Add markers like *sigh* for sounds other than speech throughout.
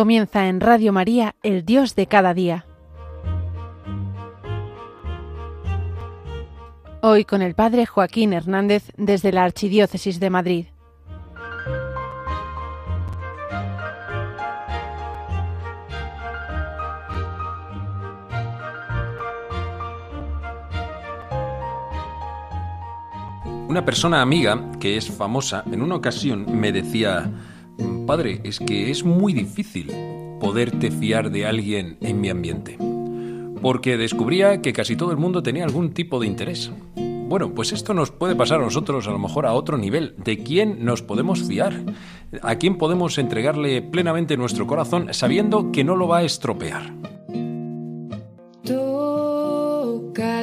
Comienza en Radio María, el Dios de cada día. Hoy con el Padre Joaquín Hernández desde la Archidiócesis de Madrid. Una persona amiga que es famosa en una ocasión me decía, Padre, es que es muy difícil poderte fiar de alguien en mi ambiente. Porque descubría que casi todo el mundo tenía algún tipo de interés. Bueno, pues esto nos puede pasar a nosotros a lo mejor a otro nivel. ¿De quién nos podemos fiar? ¿A quién podemos entregarle plenamente nuestro corazón sabiendo que no lo va a estropear? Toca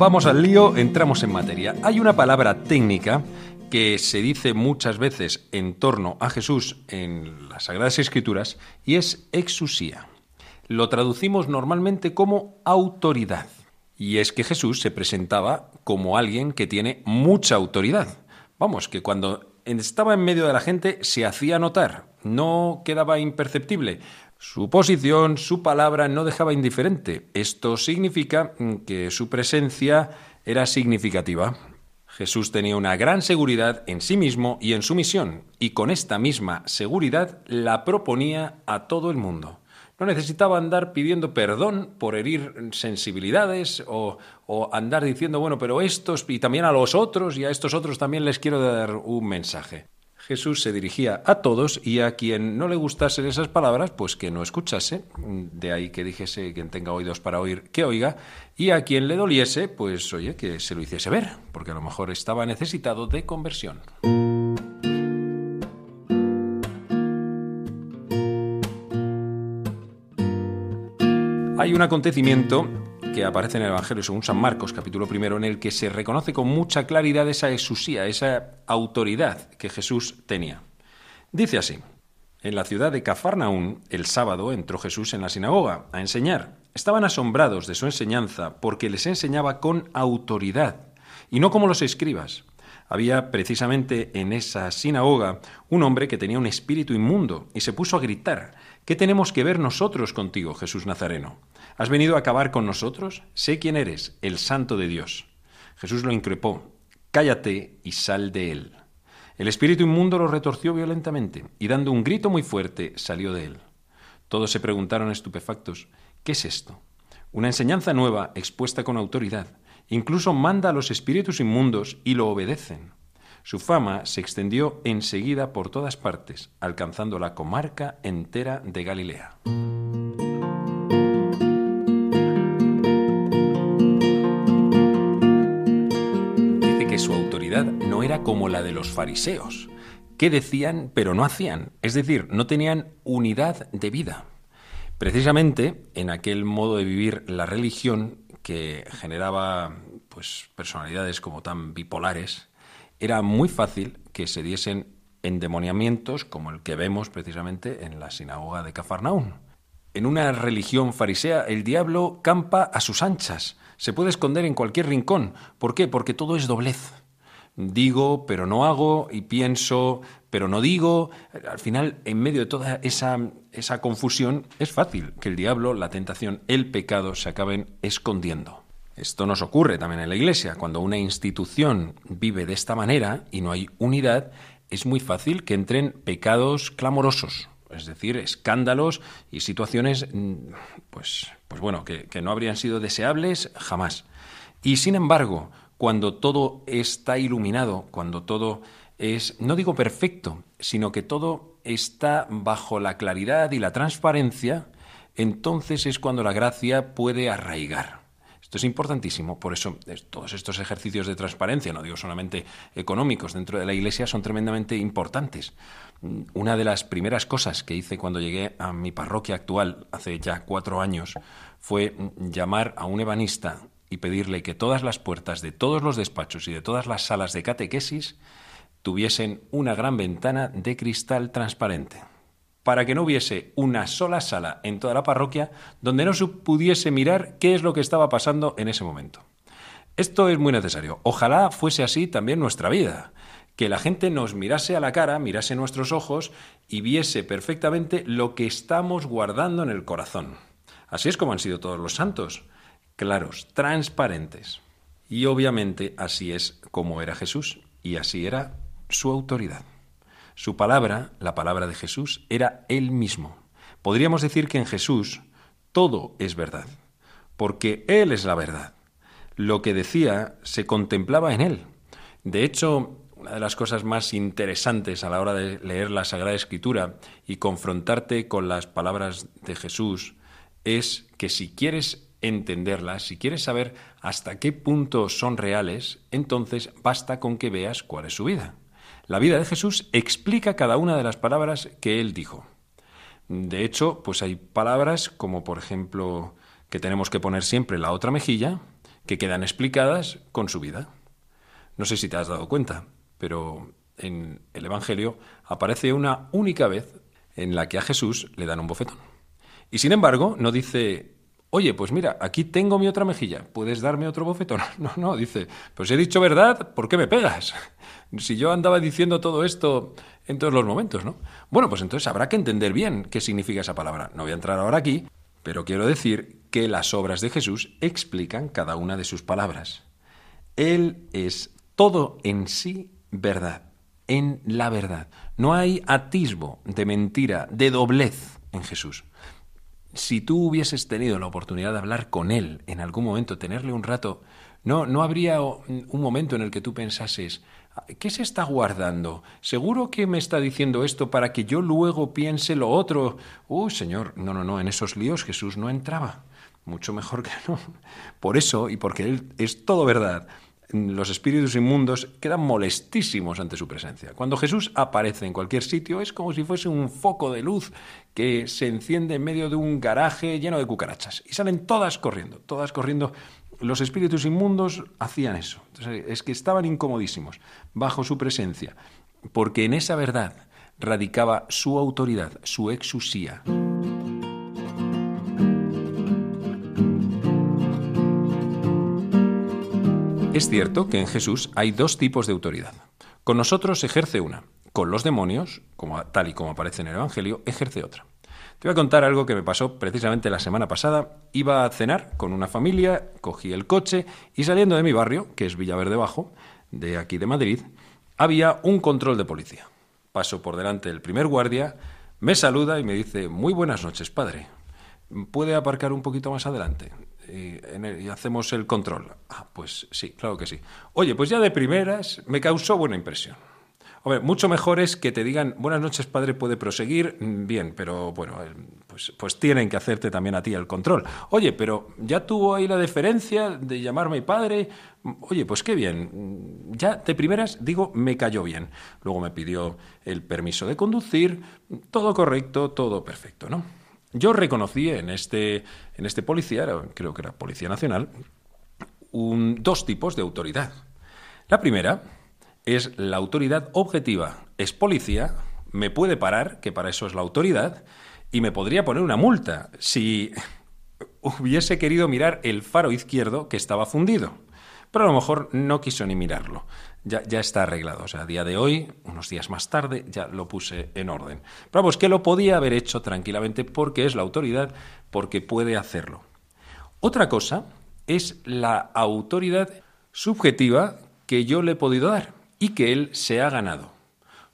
Vamos al lío, entramos en materia. Hay una palabra técnica que se dice muchas veces en torno a Jesús en las Sagradas Escrituras y es exusía. Lo traducimos normalmente como autoridad. Y es que Jesús se presentaba como alguien que tiene mucha autoridad. Vamos, que cuando estaba en medio de la gente se hacía notar, no quedaba imperceptible. Su posición, su palabra no dejaba indiferente. Esto significa que su presencia era significativa. Jesús tenía una gran seguridad en sí mismo y en su misión, y con esta misma seguridad la proponía a todo el mundo. No necesitaba andar pidiendo perdón por herir sensibilidades o, andar diciendo, bueno, pero estos y también a los otros y a estos otros también les quiero dar un mensaje. Jesús se dirigía a todos y a quien no le gustasen esas palabras, pues que no escuchase. De ahí que dijese quien tenga oídos para oír, que oiga. Y a quien le doliese, pues oye, que se lo hiciese ver, porque a lo mejor estaba necesitado de conversión. Hay un acontecimiento que aparece en el Evangelio según San Marcos, capítulo primero, en el que se reconoce con mucha claridad esa exusía, esa autoridad que Jesús tenía. Dice así: En la ciudad de Cafarnaún, el sábado entró Jesús en la sinagoga a enseñar. Estaban asombrados de su enseñanza porque les enseñaba con autoridad y no como los escribas. Había precisamente en esa sinagoga un hombre que tenía un espíritu inmundo y se puso a gritar: ¿Qué tenemos que ver nosotros contigo, Jesús Nazareno? ¿Has venido a acabar con nosotros? Sé quién eres, el Santo de Dios. Jesús lo increpó. Cállate y sal de él. El espíritu inmundo lo retorció violentamente y dando un grito muy fuerte salió de él. Todos se preguntaron estupefactos, ¿qué es esto? Una enseñanza nueva expuesta con autoridad. Incluso manda a los espíritus inmundos y lo obedecen. Su fama se extendió enseguida por todas partes, alcanzando la comarca entera de Galilea. su autoridad no era como la de los fariseos, que decían pero no hacían, es decir, no tenían unidad de vida. Precisamente en aquel modo de vivir la religión que generaba pues personalidades como tan bipolares, era muy fácil que se diesen endemoniamientos como el que vemos precisamente en la sinagoga de Cafarnaún. En una religión farisea el diablo campa a sus anchas, se puede esconder en cualquier rincón. ¿Por qué? Porque todo es doblez. Digo, pero no hago, y pienso, pero no digo. Al final, en medio de toda esa, esa confusión, es fácil que el diablo, la tentación, el pecado se acaben escondiendo. Esto nos ocurre también en la Iglesia. Cuando una institución vive de esta manera y no hay unidad, es muy fácil que entren pecados clamorosos, es decir, escándalos y situaciones, pues, pues bueno, que, que no habrían sido deseables jamás. Y sin embargo, cuando todo está iluminado, cuando todo es, no digo perfecto, sino que todo está bajo la claridad y la transparencia, entonces es cuando la gracia puede arraigar. Esto es importantísimo, por eso todos estos ejercicios de transparencia, no digo solamente económicos, dentro de la Iglesia son tremendamente importantes. Una de las primeras cosas que hice cuando llegué a mi parroquia actual, hace ya cuatro años, fue llamar a un ebanista y pedirle que todas las puertas de todos los despachos y de todas las salas de catequesis tuviesen una gran ventana de cristal transparente, para que no hubiese una sola sala en toda la parroquia donde no se pudiese mirar qué es lo que estaba pasando en ese momento. Esto es muy necesario. Ojalá fuese así también nuestra vida, que la gente nos mirase a la cara, mirase nuestros ojos y viese perfectamente lo que estamos guardando en el corazón. Así es como han sido todos los santos claros, transparentes. Y obviamente así es como era Jesús y así era su autoridad. Su palabra, la palabra de Jesús, era Él mismo. Podríamos decir que en Jesús todo es verdad, porque Él es la verdad. Lo que decía se contemplaba en Él. De hecho, una de las cosas más interesantes a la hora de leer la Sagrada Escritura y confrontarte con las palabras de Jesús es que si quieres entenderlas, si quieres saber hasta qué punto son reales, entonces basta con que veas cuál es su vida. La vida de Jesús explica cada una de las palabras que él dijo. De hecho, pues hay palabras como por ejemplo que tenemos que poner siempre la otra mejilla, que quedan explicadas con su vida. No sé si te has dado cuenta, pero en el Evangelio aparece una única vez en la que a Jesús le dan un bofetón. Y sin embargo, no dice Oye, pues mira, aquí tengo mi otra mejilla, ¿puedes darme otro bofetón? *laughs* No, no, dice, pues he dicho verdad, ¿por qué me pegas? *laughs* Si yo andaba diciendo todo esto en todos los momentos, ¿no? Bueno, pues entonces habrá que entender bien qué significa esa palabra. No voy a entrar ahora aquí, pero quiero decir que las obras de Jesús explican cada una de sus palabras. Él es todo en sí verdad, en la verdad. No hay atisbo de mentira, de doblez en Jesús si tú hubieses tenido la oportunidad de hablar con él en algún momento, tenerle un rato, no, no habría un momento en el que tú pensases, ¿qué se está guardando? ¿Seguro que me está diciendo esto para que yo luego piense lo otro? Uy, Señor, no, no, no, en esos líos Jesús no entraba. Mucho mejor que no. Por eso, y porque Él es todo verdad, los espíritus inmundos quedan molestísimos ante su presencia. Cuando Jesús aparece en cualquier sitio es como si fuese un foco de luz que se enciende en medio de un garaje lleno de cucarachas y salen todas corriendo, todas corriendo. Los espíritus inmundos hacían eso. es que estaban incomodísimos bajo su presencia, porque en esa verdad radicaba su autoridad, su exusía. Es cierto que en Jesús hay dos tipos de autoridad. Con nosotros ejerce una, con los demonios, como, tal y como aparece en el Evangelio, ejerce otra. Te voy a contar algo que me pasó precisamente la semana pasada. Iba a cenar con una familia, cogí el coche y saliendo de mi barrio, que es Villaverde Bajo, de aquí de Madrid, había un control de policía. Paso por delante el primer guardia, me saluda y me dice, muy buenas noches, padre. ¿Puede aparcar un poquito más adelante? Y, hacemos el control. Ah, pues sí, claro que sí. Oye, pues ya de primeras me causó buena impresión. Hombre, mucho mejor es que te digan, buenas noches, padre, puede proseguir, mm, bien, pero bueno, pues, pues tienen que hacerte también a ti el control. Oye, pero ya tuvo ahí la deferencia de llamarme padre. Oye, pues qué bien. Ya de primeras, digo, me cayó bien. Luego me pidió el permiso de conducir, todo correcto, todo perfecto, ¿no? Yo reconocí en este, en este policía, creo que era Policía Nacional, dos tipos de autoridad. La primera es la autoridad objetiva. Es policía, me puede parar, que para eso es la autoridad, y me podría poner una multa si *laughs* hubiese querido mirar el faro izquierdo que estaba fundido. Pero a lo mejor no quiso ni mirarlo ya, está arreglado. O sea, a día de hoy, unos días más tarde, ya lo puse en orden. Pero vamos, que lo podía haber hecho tranquilamente porque es la autoridad, porque puede hacerlo. Otra cosa es la autoridad subjetiva que yo le he podido dar y que él se ha ganado.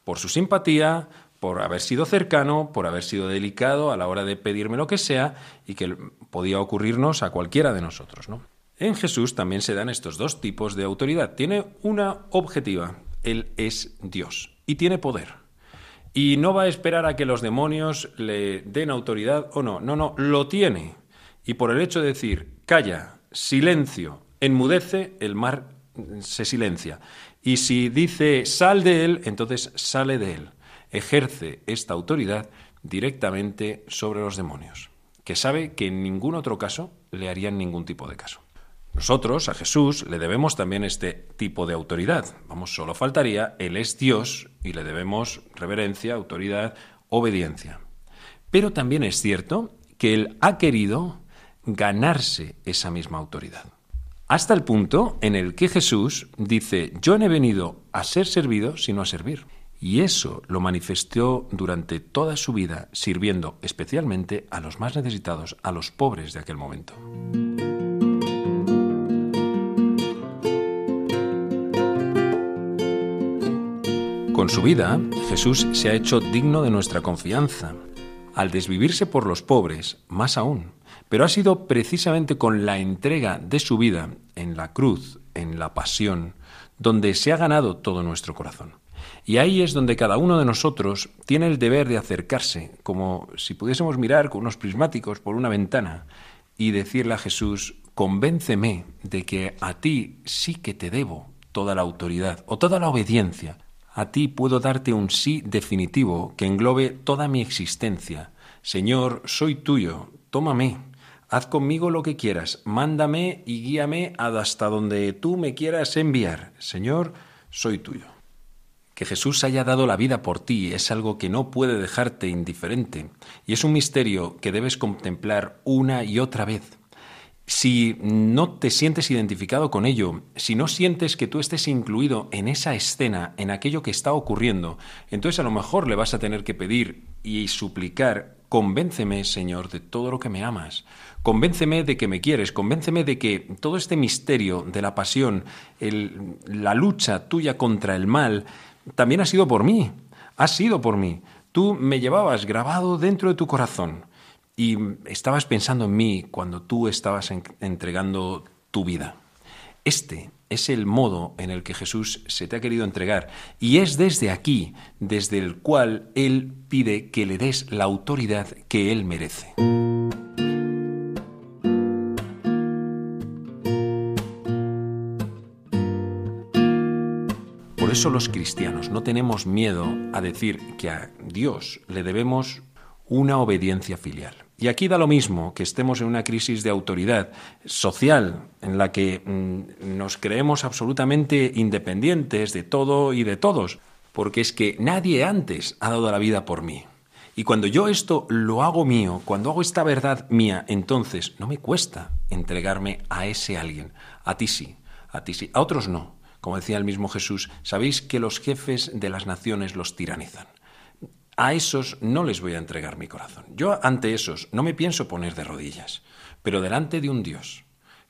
Por su simpatía, por haber sido cercano, por haber sido delicado a la hora de pedirme lo que sea y que podía ocurrirnos a cualquiera de nosotros, ¿no? En Jesús también se dan estos dos tipos de autoridad. Tiene una objetiva, Él es Dios y tiene poder. Y no va a esperar a que los demonios le den autoridad o no, no, no, lo tiene. Y por el hecho de decir, calla, silencio, enmudece, el mar se silencia. Y si dice, sal de él, entonces sale de él. Ejerce esta autoridad directamente sobre los demonios, que sabe que en ningún otro caso le harían ningún tipo de caso. Nosotros, a Jesús, le debemos también este tipo de autoridad. Vamos, solo faltaría, Él es Dios y le debemos reverencia, autoridad, obediencia. Pero también es cierto que Él ha querido ganarse esa misma autoridad. Hasta el punto en el que Jesús dice, yo no he venido a ser servido, sino a servir. Y eso lo manifestó durante toda su vida, sirviendo especialmente a los más necesitados, a los pobres de aquel momento. Con su vida, Jesús se ha hecho digno de nuestra confianza, al desvivirse por los pobres, más aún. Pero ha sido precisamente con la entrega de su vida en la cruz, en la pasión, donde se ha ganado todo nuestro corazón. Y ahí es donde cada uno de nosotros tiene el deber de acercarse, como si pudiésemos mirar con unos prismáticos por una ventana y decirle a Jesús, convénceme de que a ti sí que te debo toda la autoridad o toda la obediencia, a ti puedo darte un sí definitivo que englobe toda mi existencia. Señor, soy tuyo, tómame, haz conmigo lo que quieras, mándame y guíame hasta donde tú me quieras enviar. Señor, soy tuyo. Que Jesús haya dado la vida por ti es algo que no puede dejarte indiferente y es un misterio que debes contemplar una y otra vez. Si no te sientes identificado con ello, si no sientes que tú estés incluido en esa escena, en aquello que está ocurriendo, entonces a lo mejor le vas a tener que pedir y suplicar, convénceme, Señor, de todo lo que me amas, convénceme de que me quieres, convénceme de que todo este misterio de la pasión, la lucha tuya contra el mal, también ha sido por mí, ha sido por mí. Tú me llevabas grabado dentro de tu corazón y estabas pensando en mí cuando tú estabas entregando tu vida. Este es el modo en el que Jesús se te ha querido entregar y es desde aquí, desde el cual Él pide que le des la autoridad que Él merece. Por eso los cristianos no tenemos miedo a decir que a Dios le debemos una obediencia filial. Y aquí da lo mismo que estemos en una crisis de autoridad social en la que mm, nos creemos absolutamente independientes de todo y de todos, porque es que nadie antes ha dado la vida por mí. Y cuando yo esto lo hago mío, cuando hago esta verdad mía, entonces no me cuesta entregarme a ese alguien. A ti sí, a ti sí, a otros no. Como decía el mismo Jesús, sabéis que los jefes de las naciones los tiranizan a esos no les voy a entregar mi corazón. Yo ante esos no me pienso poner de rodillas, pero delante de un Dios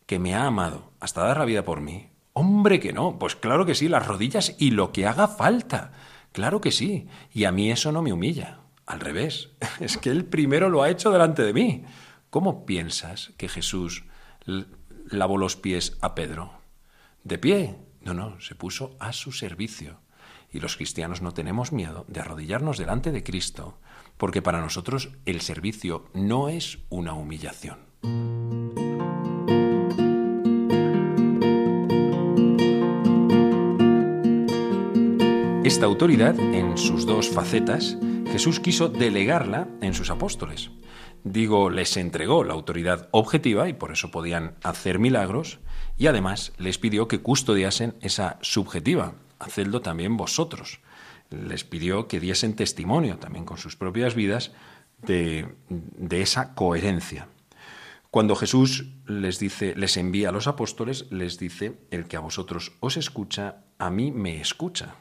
que me ha amado hasta dar la vida por mí, hombre que no, pues claro que sí, las rodillas y lo que haga falta, claro que sí, y a mí eso no me humilla, al revés, *laughs* es que él primero lo ha hecho delante de mí. ¿Cómo piensas que Jesús lavó los pies a Pedro? ¿De pie? No, no, se puso a su servicio y los cristianos no tenemos miedo de arrodillarnos delante de Cristo, porque para nosotros el servicio no es una humillación. Esta autoridad, en sus dos facetas, Jesús quiso delegarla en sus apóstoles. Digo, les entregó la autoridad objetiva y por eso podían hacer milagros, y además les pidió que custodiasen esa subjetiva, hacedlo también vosotros. Les pidió que diesen testimonio también con sus propias vidas de, de esa coherencia. Cuando Jesús les dice, les envía a los apóstoles, les dice, el que a vosotros os escucha, a mí me escucha.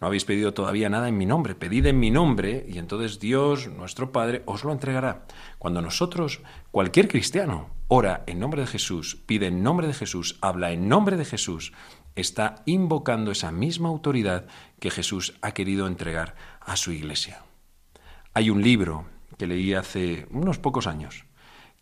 No habéis pedido todavía nada en mi nombre, pedid en mi nombre y entonces Dios, nuestro Padre, os lo entregará. Cuando nosotros, cualquier cristiano, ora en nombre de Jesús, pide en nombre de Jesús, habla en nombre de Jesús, está invocando esa misma autoridad que Jesús ha querido entregar a su iglesia. Hay un libro que leí hace unos pocos años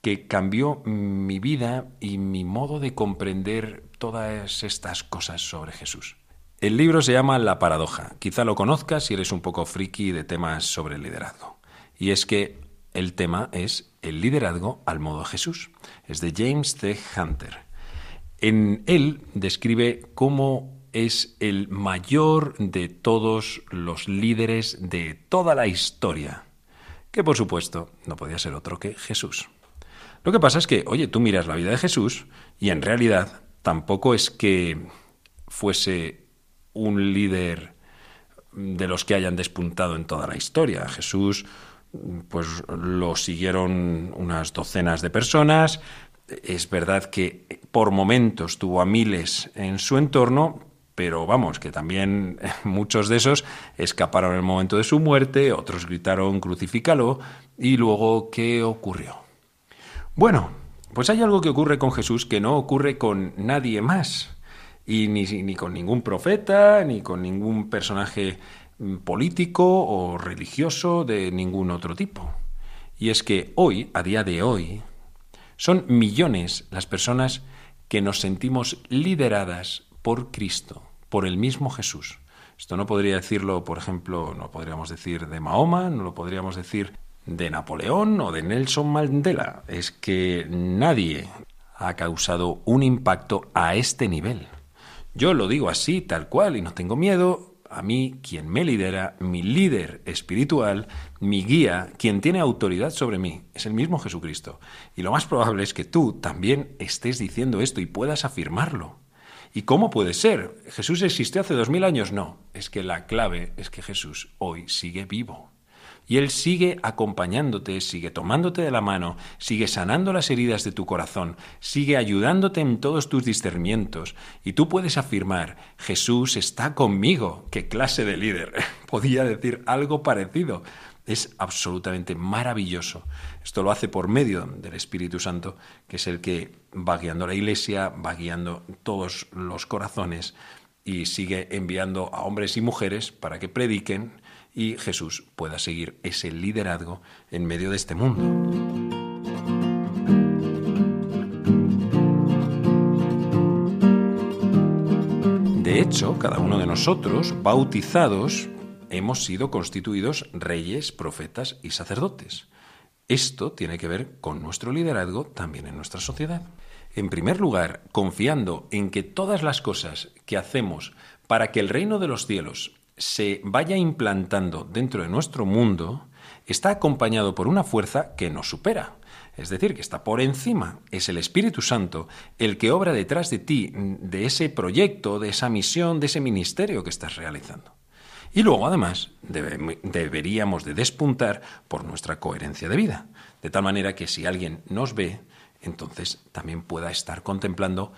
que cambió mi vida y mi modo de comprender todas estas cosas sobre Jesús. El libro se llama La paradoja. Quizá lo conozcas si eres un poco friki de temas sobre liderazgo. Y es que el tema es el liderazgo al modo Jesús. Es de James T. Hunter. En él describe cómo es el mayor de todos los líderes de toda la historia, que por supuesto no podía ser otro que Jesús. Lo que pasa es que, oye, tú miras la vida de Jesús y en realidad tampoco es que fuese un líder de los que hayan despuntado en toda la historia. Jesús, pues lo siguieron unas docenas de personas. Es verdad que por momentos tuvo a miles en su entorno, pero vamos, que también *laughs* muchos de esos escaparon en el momento de su muerte, otros gritaron crucifícalo, y luego, ¿qué ocurrió? Bueno, pues hay algo que ocurre con Jesús que no ocurre con nadie más, y ni, con ningún profeta, ni con ningún personaje mm, político o religioso de ningún otro tipo. Y es que hoy, a día de hoy, son millones las personas que nos sentimos lideradas por Cristo, por el mismo Jesús. Esto no podría decirlo, por ejemplo, no podríamos decir de Mahoma, no lo podríamos decir de Napoleón o de Nelson Mandela. Es que nadie ha causado un impacto a este nivel. Yo lo digo así, tal cual, y no tengo miedo. A mí, quien me lidera, mi líder espiritual, mi guía, quien tiene autoridad sobre mí, es el mismo Jesucristo. Y lo más probable es que tú también estés diciendo esto y puedas afirmarlo. ¿Y cómo puede ser? ¿Jesús existió hace dos mil años? No, es que la clave es que Jesús hoy sigue vivo. Y Él sigue acompañándote, sigue tomándote de la mano, sigue sanando las heridas de tu corazón, sigue ayudándote en todos tus discernimientos. Y tú puedes afirmar, Jesús está conmigo. ¿Qué clase de líder? *laughs* Podía decir algo parecido. Es absolutamente maravilloso. Esto lo hace por medio del Espíritu Santo, que es el que va guiando la Iglesia, va guiando todos los corazones y sigue enviando a hombres y mujeres para que prediquen y Jesús pueda seguir ese liderazgo en medio de este mundo. De hecho, cada uno de nosotros, bautizados, hemos sido constituidos reyes, profetas y sacerdotes. Esto tiene que ver con nuestro liderazgo también en nuestra sociedad. En primer lugar, confiando en que todas las cosas que hacemos para que el reino de los cielos se vaya implantando dentro de nuestro mundo está acompañado por una fuerza que nos supera. Es decir, que está por encima. Es el Espíritu Santo el que obra detrás de ti, de ese proyecto, de esa misión, de ese ministerio que estás realizando. Y luego, además, deberíamos de despuntar por nuestra coherencia de vida. De tal manera que si alguien nos ve, entonces también pueda estar contemplando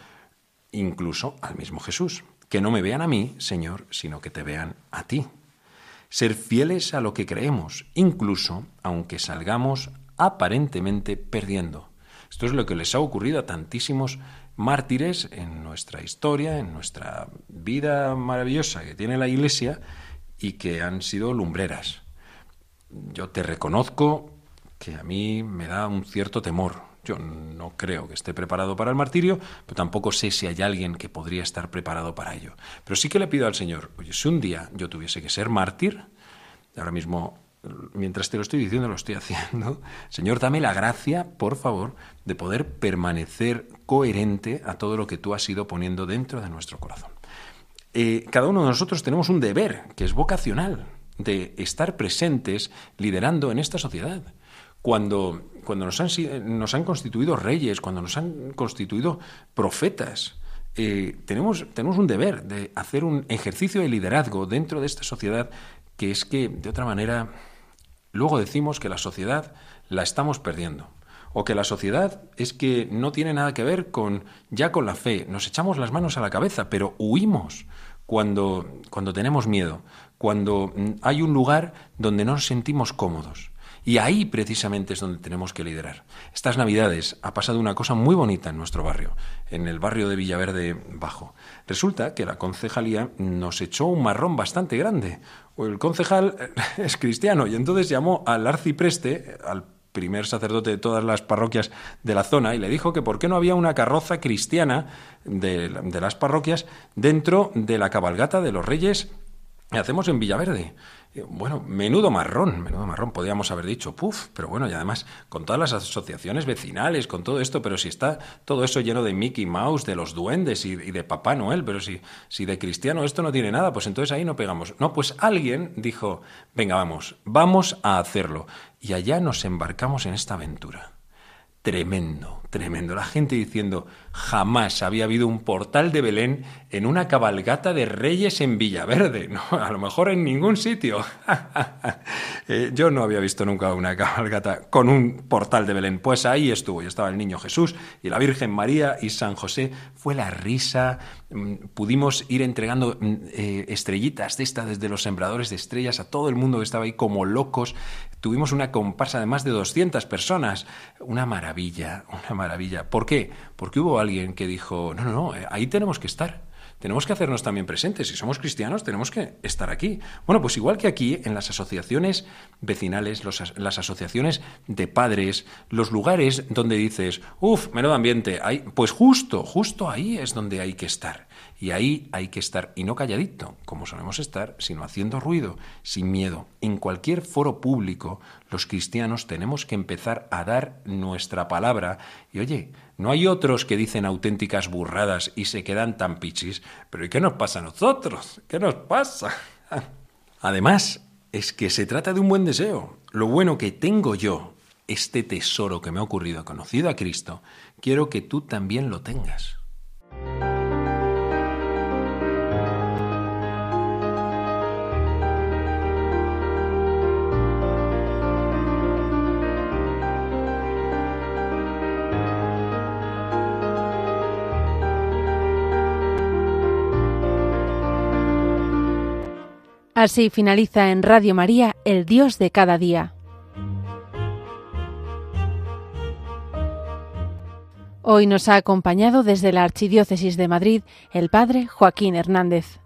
incluso al mismo Jesús. Que no me vean a mí, Señor, sino que te vean a ti. Ser fieles a lo que creemos, incluso aunque salgamos aparentemente perdiendo. Esto es lo que les ha ocurrido a tantísimos mártires en nuestra historia, en nuestra vida maravillosa que tiene la Iglesia y que han sido lumbreras. Yo te reconozco que a mí me da un cierto temor yo no creo que esté preparado para el martirio, pero tampoco sé si hay alguien que podría estar preparado para ello. Pero sí que le pido al Señor, oye, si un día yo tuviese que ser mártir, ahora mismo, mientras te lo estoy diciendo, lo estoy *laughs* haciendo, Señor, dame la gracia, por favor, de poder permanecer coherente a todo lo que tú has ido poniendo dentro de nuestro corazón. Eh, cada uno de nosotros tenemos un deber, que es vocacional, de estar presentes liderando en esta sociedad cuando, cuando nos, han, nos han constituido reyes, cuando nos han constituido profetas, eh, tenemos, un deber de hacer un ejercicio de liderazgo dentro de esta sociedad que es que, de otra manera, luego decimos que la sociedad la estamos perdiendo. O que la sociedad es que no tiene nada que ver con ya con la fe. Nos echamos las manos a la cabeza, pero huimos cuando, cuando tenemos miedo, cuando mm, hay un lugar donde no nos sentimos cómodos. Y ahí precisamente es donde tenemos que liderar. Estas Navidades ha pasado una cosa muy bonita en nuestro barrio, en el barrio de Villaverde Bajo. Resulta que la concejalía nos echó un marrón bastante grande. El concejal *laughs* es cristiano y entonces llamó al arcipreste, al primer sacerdote de todas las parroquias de la zona, y le dijo que por qué no había una carroza cristiana de, de las parroquias dentro de la cabalgata de los reyes hacemos en Villaverde. Eh, bueno, menudo marrón, menudo marrón, podríamos haber dicho, puf, pero bueno, y además con todas las asociaciones vecinales, con todo esto, pero si está todo eso lleno de Mickey Mouse, de los duendes y, y de Papá Noel, pero si, si de cristiano esto no tiene nada, pues entonces ahí no pegamos. No, pues alguien dijo, venga, vamos, vamos a hacerlo. Y allá nos embarcamos en esta aventura. Tremendo, tremendo. La gente diciendo, jamás había habido un portal de Belén en una cabalgata de reyes en Villaverde. *laughs* No, a lo mejor en ningún sitio. *laughs* Eh, yo no había visto nunca una cabalgata con un portal de Belén. Pues ahí estuvo. Y estaba el niño Jesús y la Virgen María y San José. Fue la risa. Mm, Pudimos ir entregando mm, eh, estrellitas de esta desde los sembradores de estrellas a todo el mundo que estaba ahí como locos. Tuvimos una comparsa de más de 200 personas. Una maravilla, una maravilla. ¿Por qué? Porque hubo alguien que dijo, no, no, no, eh, ahí tenemos que estar. Tenemos que hacernos también presentes. Si somos cristianos, tenemos que estar aquí. Bueno, pues igual que aquí, en las asociaciones vecinales, los as- las asociaciones de padres, los lugares donde dices, uff, menudo ambiente, ahí, pues justo, justo ahí es donde hay que estar. Y ahí hay que estar, y no calladito, como solemos estar, sino haciendo ruido, sin miedo. En cualquier foro público, los cristianos tenemos que empezar a dar nuestra palabra. Y oye, no hay otros que dicen auténticas burradas y se quedan tan pichis, pero ¿y qué nos pasa a nosotros? ¿Qué nos pasa? *laughs* Además, es que se trata de un buen deseo. Lo bueno que tengo yo, este tesoro que me ha ocurrido, conocido a Cristo, quiero que tú también lo tengas. Así finaliza en Radio María El Dios de cada día. Hoy nos ha acompañado desde la Archidiócesis de Madrid el Padre Joaquín Hernández.